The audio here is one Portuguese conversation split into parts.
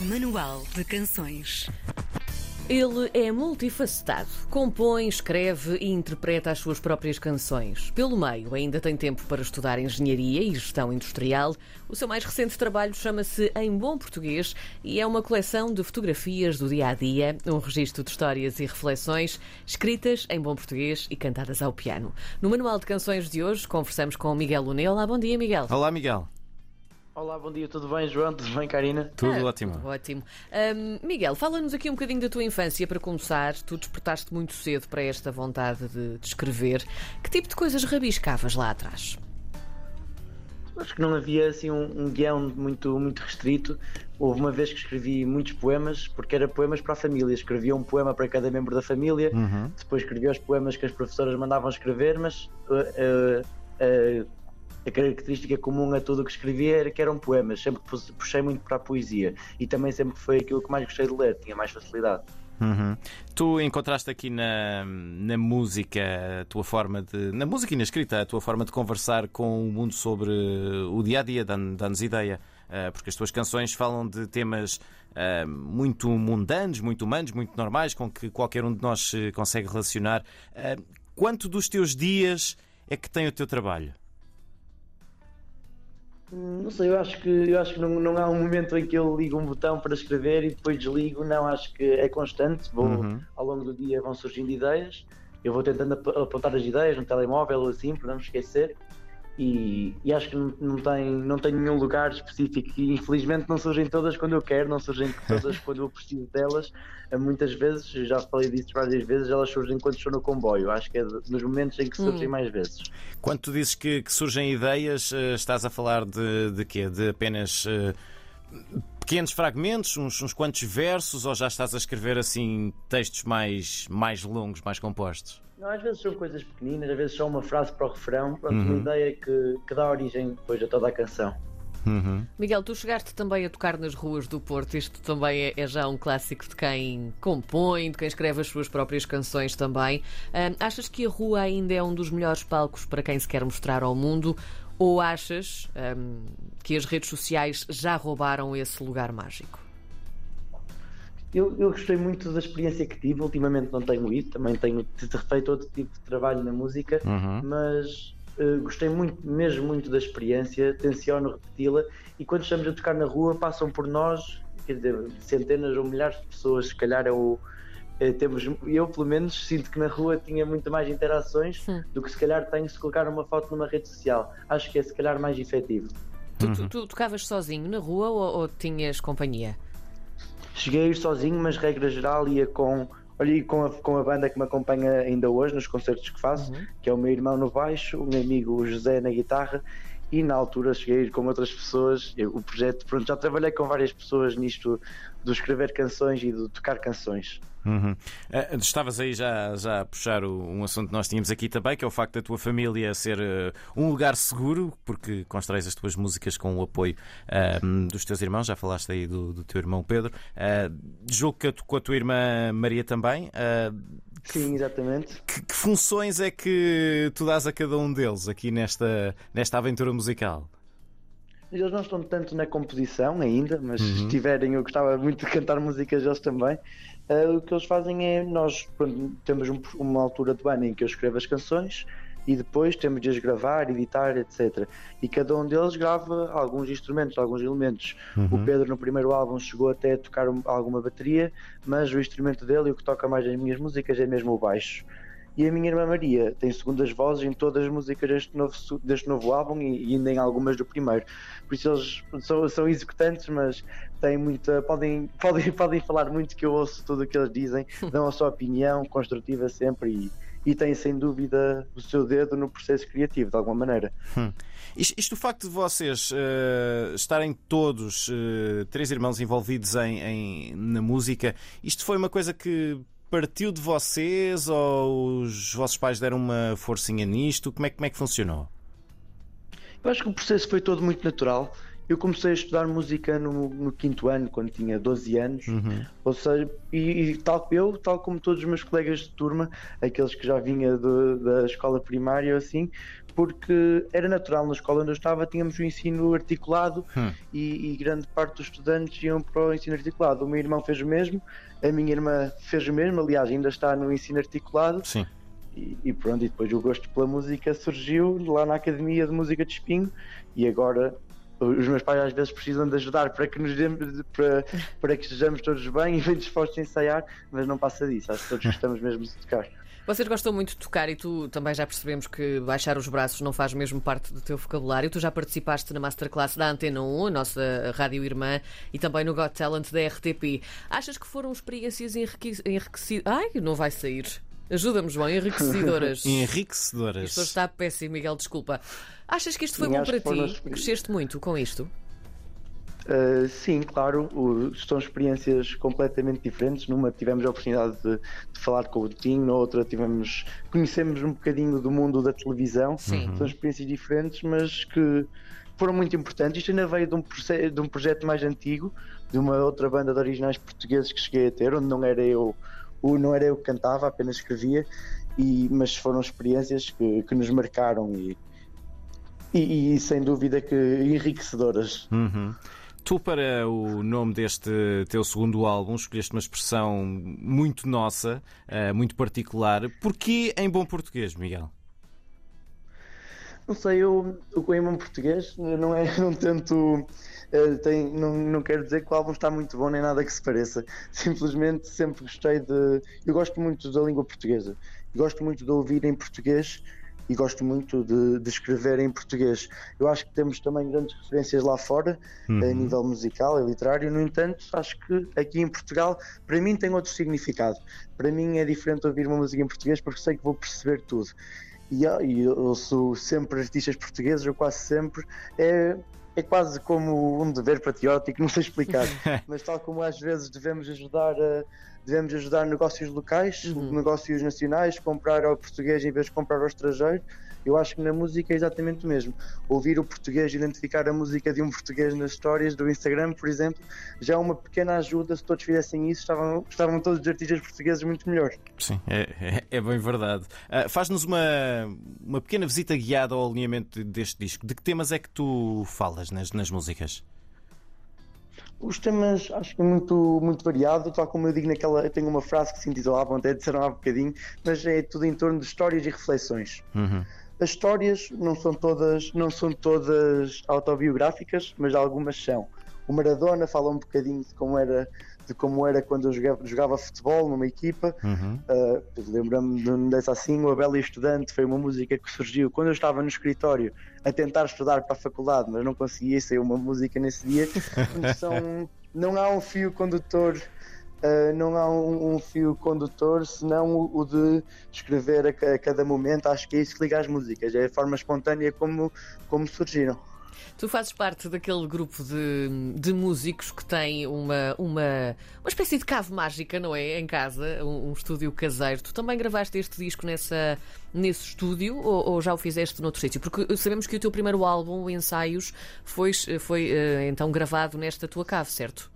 Manual de Canções. Ele é multifacetado. Compõe, escreve e interpreta as suas próprias canções. Pelo meio, ainda tem tempo para estudar engenharia e gestão industrial. O seu mais recente trabalho chama-se Em Bom Português e é uma coleção de fotografias do dia a dia, um registro de histórias e reflexões escritas em bom português e cantadas ao piano. No Manual de Canções de hoje, conversamos com o Miguel Lune. Olá, bom dia, Miguel. Olá, Miguel. Olá, bom dia, tudo bem, João? Tudo bem, Karina? Tudo Ah, ótimo. tudo ótimo. Ahm, Miguel, fala-nos aqui um bocadinho da tua infância para começar. Tu despertaste muito cedo para esta vontade de, de escrever. Que tipo de coisas rabiscavas lá atrás? Acho que não havia assim um, um guião muito, muito restrito. Houve uma vez que escrevi muitos poemas, porque era poemas para a família. Escrevia um poema para cada membro da família, Uhum. depois escrevia os poemas que as professoras mandavam escrever, mas uh, uh, uh, a característica comum a tudo o que escrevia era que eram poemas. Sempre puxei muito para a poesia e também sempre foi aquilo que mais gostei de ler, tinha mais facilidade. Uhum. Tu encontraste aqui na, na música a tua forma de. Na música e na escrita, a tua forma de conversar com o mundo sobre o dia a dia, dá-nos ideia. Ah, porque as tuas canções falam de temas ah, muito mundanos, muito humanos, muito normais, com que qualquer um de nós se consegue relacionar. Ah, quanto dos teus dias é que tem o teu trabalho? Não sei, eu acho que, eu acho que não, não há um momento em que eu ligo um botão para escrever e depois desligo. Não, acho que é constante. Vou, Uhum. Ao longo do dia vão surgindo ideias. Eu vou tentando ap- apontar as ideias no telemóvel ou assim, para não me esquecer. E, e acho que não, tem, não tem nenhum lugar específico. E infelizmente não surgem todas quando eu quero, não surgem todas quando eu preciso delas. Eh, Muitas vezes, eu já falei disso várias vezes, elas surgem quando estou no comboio. Acho que é nos momentos em que surgem Hum. mais vezes. Quando tu dizes que, que surgem ideias, eh, estás a falar de, de quê? De apenas eh, pequenos fragmentos, uns, uns quantos versos, ou já estás a escrever assim textos mais, mais longos, mais compostos? Não, às vezes são coisas pequeninas, às vezes só uma frase para o refrão, pronto, Uhum. uma ideia que, que dá origem depois a toda a canção. Uhum. Miguel, tu chegaste também a tocar nas ruas do Porto. Isto também é, é já um clássico de quem compõe, de quem escreve as suas próprias canções também. Ahm, achas que a rua ainda é um dos melhores palcos para quem se quer mostrar ao mundo? Ou achas ahm, que as redes sociais já roubaram esse lugar mágico? Eu, eu gostei muito da experiência que tive, ultimamente não tenho ido, também tenho feito outro tipo de trabalho na música, Uhum. mas eh, gostei muito, mesmo muito da experiência, tenciono repeti-la e quando estamos a tocar na rua passam por nós, quer dizer, centenas ou milhares de pessoas, se calhar é o. eh, temos, eu pelo menos sinto que na rua tinha muito mais interações Sim. do que se calhar tenho se colocar uma foto numa rede social. Acho que é se calhar mais efetivo. Tu, tu- tu tocavas sozinho na rua ou, ou tinhas companhia? Cheguei a ir sozinho, mas regra geral ia com, olha, com, a, com a banda que me acompanha ainda hoje nos concertos que faço, que é o meu irmão no baixo, o meu amigo José na guitarra, e na altura cheguei a ir com outras pessoas. Eu- o projeto, pronto, já trabalhei com várias pessoas nisto do escrever canções e do tocar canções. Uhum. Eh, estavas aí já, já a puxar o- um assunto que nós tínhamos aqui também, que é o facto da tua família ser eh, um lugar seguro, porque constróis as tuas músicas com o apoio ah, dos teus irmãos, já falaste aí do, do teu irmão Pedro. Julgo que com a tua irmã Maria também. Sim, exatamente. que, que funções é que tu dás a cada um deles aqui nesta, nesta aventura musical? Eles não estão tanto na composição ainda, mas se estiverem, eu gostava muito de cantar músicas deles também. Ah, o que eles fazem é, nós pronto, temos um- uma altura do ano em que eu escrevo as canções e depois temos de as gravar, editar, etc. E cada um deles grava alguns instrumentos, alguns elementos. O Pedro no primeiro álbum chegou até a tocar um- alguma bateria, mas o instrumento dele e o que toca mais nas minhas músicas é mesmo o baixo. E a minha irmã Maria tem segundas vozes em todas as músicas deste novo, deste novo álbum e, e ainda em algumas do primeiro. Por isso eles são, são executantes, mas têm muita. Podem, podem, podem falar muito que eu ouço tudo o que eles dizem, dão a sua opinião construtiva sempre e, e têm sem dúvida o seu dedo no processo criativo, de alguma maneira. Isto, isto o facto de vocês eh, estarem todos, eh, três irmãos envolvidos em, em- na música, isto foi uma coisa que partiu de vocês ou os vossos pais deram uma forcinha nisto? Como é, como é que funcionou? Eu acho que o processo foi todo muito natural. Eu comecei a estudar música no, no quinto ano, quando tinha 12 anos. Ou seja, e, e tal eu, tal como todos os meus colegas de turma, aqueles que já vinha da escola primária, assim, porque era natural na escola onde eu estava, tínhamos o ensino articulado hum. e, e, grande parte dos estudantes iam para o ensino articulado. O meu irmão fez o mesmo, a minha irmã fez o mesmo, aliás, ainda está no ensino articulado. Sim. E, e pronto, e depois o gosto pela música surgiu lá na Academia de Música de Espinho e agora os meus pais às vezes precisam de ajudar para que nos para, para que estejamos todos bem e bem dispostos a ensaiar, mas não passa disso, acho que todos gostamos mesmo de tocar. Vocês gostam muito de tocar e tu também já percebemos que baixar os braços não faz mesmo parte do teu vocabulário. Tu já participaste na Masterclass da Antena 1, a nossa rádio irmã, e também no Got Talent da RTP. Achas que foram experiências enriquecidas? Ai, não vai sair. Ajuda-me, João, enriquecedoras. enriquecedoras. Isto está péssimo, Miguel, desculpa. Achas que isto foi bom para ti? Cresceste muito com isto? Uh, sim, claro, o, são experiências completamente diferentes. Numa tivemos a oportunidade de, de falar com o Tim, na outra tivemos conhecemos um bocadinho do mundo da televisão. Sim. São experiências diferentes, mas que foram muito importantes. Isto ainda veio de um, de um projeto mais antigo, de uma outra banda de originais portugueses que cheguei a ter, onde não era eu o, não era eu que cantava, apenas escrevia, e, mas foram experiências que, que nos marcaram e, e, e, sem dúvida que enriquecedoras. Uhum. Tu, para o nome deste teu segundo álbum, escolheste uma expressão muito nossa, uh, muito particular. Porquê em bom português, Miguel? Não sei, eu, o bom português não é, não tento Uh, tem, não, não quero dizer que o álbum está muito bom nem nada que se pareça. Simplesmente sempre gostei de. Eu gosto muito da língua portuguesa. Gosto muito de ouvir em português e gosto muito de, de, escrever em português. Eu acho que temos também grandes referências lá fora, uhum. a nível musical e literário. No entanto, acho que aqui em Portugal, para mim, tem outro significado. Para mim é diferente ouvir uma música em português porque sei que vou perceber tudo. E, e eu sou sempre artistas portugueses, ou quase sempre. É, é quase como um dever patriótico, não sei explicar, mas tal como às vezes devemos ajudar a, devemos ajudar negócios locais, uhum. negócios nacionais, comprar ao português em vez de comprar ao estrangeiro. Eu acho que na música é exatamente o mesmo. Ouvir o português, identificar a música de um português nas histórias do Instagram, por exemplo, já é uma pequena ajuda. Se todos fizessem isso, estavam, estavam todos os artistas portugueses muito melhores. Sim, é, é, é bem verdade. Uh, Faz-nos uma, uma pequena visita guiada ao alinhamento deste disco. De que temas é que tu falas nas, nas músicas? Os temas acho que é muito, muito variado, tal como eu digo naquela. Eu tenho uma frase que se intitulava, até disseram há bocadinho, mas é tudo em torno de histórias e reflexões. Uhum. As histórias não são todas, não são todas autobiográficas, mas algumas são. O Maradona fala um bocadinho de como era, de como era quando eu jogava, jogava futebol numa equipa. Uhum. Uh, Lembro-me de dessa assim, o Abel Estudante foi uma música que surgiu quando eu estava no escritório a tentar estudar para a faculdade, mas não conseguia sair uma música nesse dia. são, não há um fio condutor Uh, não há um, um, fio condutor senão o, o de escrever a, a, cada momento. Acho que é isso que liga as músicas, é a forma espontânea como, como surgiram. Tu fazes parte daquele grupo de, de músicos que tem uma, uma, uma espécie de cave mágica, não é? Em casa, um, um estúdio caseiro. Tu também gravaste este disco nessa, nesse estúdio ou, ou, já o fizeste noutro sítio? Porque sabemos que o teu primeiro álbum, Ensaios, foi, foi uh, então gravado nesta tua cave, certo?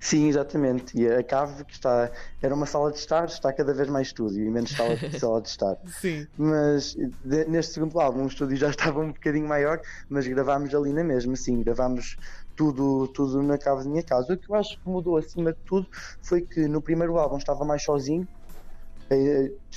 Sim, exatamente. E a cave que está era uma sala de estar, está cada vez mais estúdio e menos sala, sala de estar. Sim. Mas de, neste segundo álbum o estúdio já estava um bocadinho maior, mas gravámos ali na mesma, sim, gravámos tudo, tudo na cave da minha casa. O que eu acho que mudou acima de tudo foi que no primeiro álbum estava mais sozinho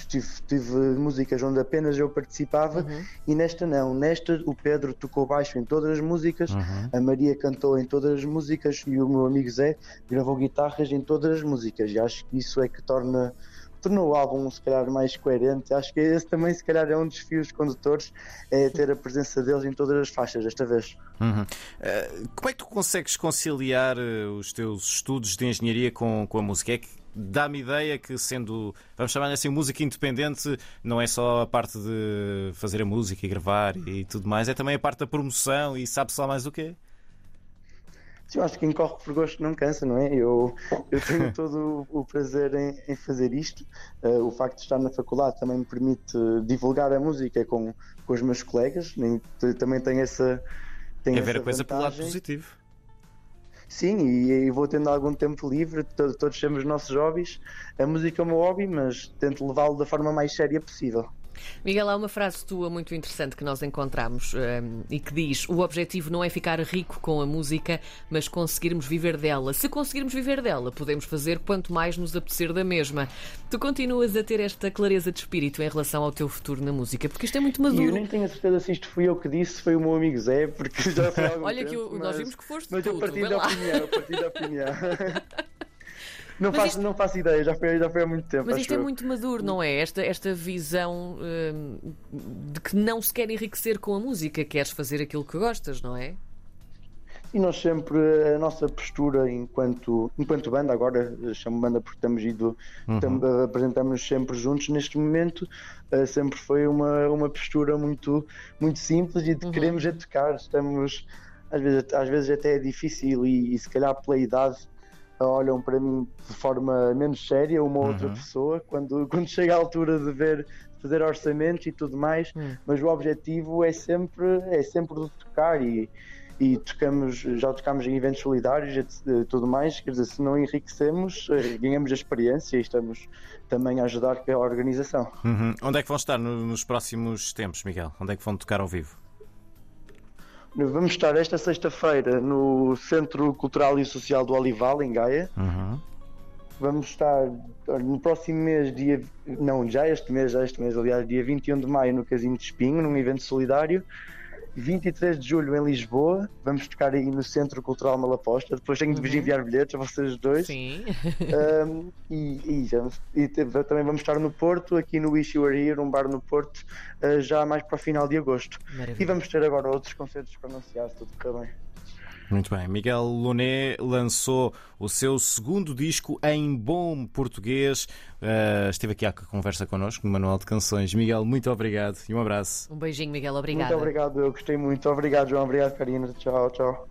tive, tive, músicas onde apenas eu participava uhum. e nesta não. Nesta o Pedro tocou baixo em todas as músicas, uhum. a Maria cantou em todas as músicas e o meu amigo Zé gravou guitarras em todas as músicas. E acho que isso é que torna tornou o álbum se calhar mais coerente. Acho que esse também se calhar é um dos fios condutores, é ter a presença deles em todas as faixas desta vez. Uhum. Uh, como é que tu consegues conciliar uh, os teus estudos de engenharia com, com a música? É que dá-me ideia que, sendo, vamos chamar assim, música independente, não é só a parte de fazer a música e gravar e tudo mais, é também a parte da promoção e sabe-se lá mais o quê? Sim, eu acho que quem corre por gosto não cansa, não é? Eu, eu tenho todo o prazer em, em fazer isto. Uh, o facto de estar na faculdade também me permite divulgar a música com, com os meus colegas. Também tem essa. Tem é ver a coisa pelo lado positivo. Sim, e, e, vou tendo algum tempo livre, todos, temos nossos hobbies. A música é o meu hobby, mas tento levá-lo da forma mais séria possível. Miguel, há uma frase tua muito interessante que nós encontramos um, e que diz: O objetivo não é ficar rico com a música, mas conseguirmos viver dela. Se conseguirmos viver dela, podemos fazer quanto mais nos apetecer da mesma. Tu continuas a ter esta clareza de espírito em relação ao teu futuro na música, porque isto é muito maduro. E eu nem tenho a certeza se isto fui eu que disse, foi o meu amigo Zé, porque já foi algum Olha tempo, que eu, mas, nós vimos que foste Mas tu, eu tu, da opinião, eu parti da opinião. Não Mas faço, isto- não faço ideia, já foi, já foi há muito tempo. Mas isto é eu. muito maduro, não é? Esta, esta visão hum, de que não se quer enriquecer com a música, queres fazer aquilo que gostas, não é? E nós sempre, a nossa postura enquanto, enquanto banda, agora chamo banda porque estamos ido, eh, apresentamos sempre juntos neste momento, eh, sempre foi uma, uma postura muito, muito simples e de queremos é tocar, estamos, às vezes, às vezes até é difícil e, e se calhar pela idade olham para mim de forma menos séria uma ou outra pessoa quando, quando chega a altura de ver fazer orçamentos e tudo mais, Hum. mas o objetivo é sempre é sempre de tocar e, e tocamos, já tocamos em eventos solidários e tudo mais, quer dizer, se não enriquecemos, eh, ganhamos a experiência e estamos também a ajudar a organização. Uhum. Onde é que vão estar no- nos próximos tempos, Miguel? Onde é que vão tocar ao vivo? Vamos estar esta sexta-feira no Centro Cultural e Social do Olival, em Gaia. Uhum. Vamos estar no próximo mês, dia. Não, já este mês, já este mês, aliás, dia 21 de maio, no Casino de Espinho, num evento solidário. 23 de julho em Lisboa, vamos tocar aí no Centro Cultural Malaposta. Depois tenho de vos enviar bilhetes a vocês dois. Sim. Um, e, e já- e também vamos estar no Porto, aqui no Wish You Were Here, um bar no Porto, uh, já mais para o final de agosto. Maravilha. E vamos ter agora outros concertos para anunciar, se tudo correr bem. Muito bem. Miguel Loné lançou o seu segundo disco em bom português. Uh, esteve aqui à conversa connosco no Manual de Canções. Miguel, muito obrigado e um abraço. Um beijinho, Miguel. Obrigada. Muito obrigado, eu gostei muito. Obrigado, João. Obrigado, Karina. Tchau, tchau.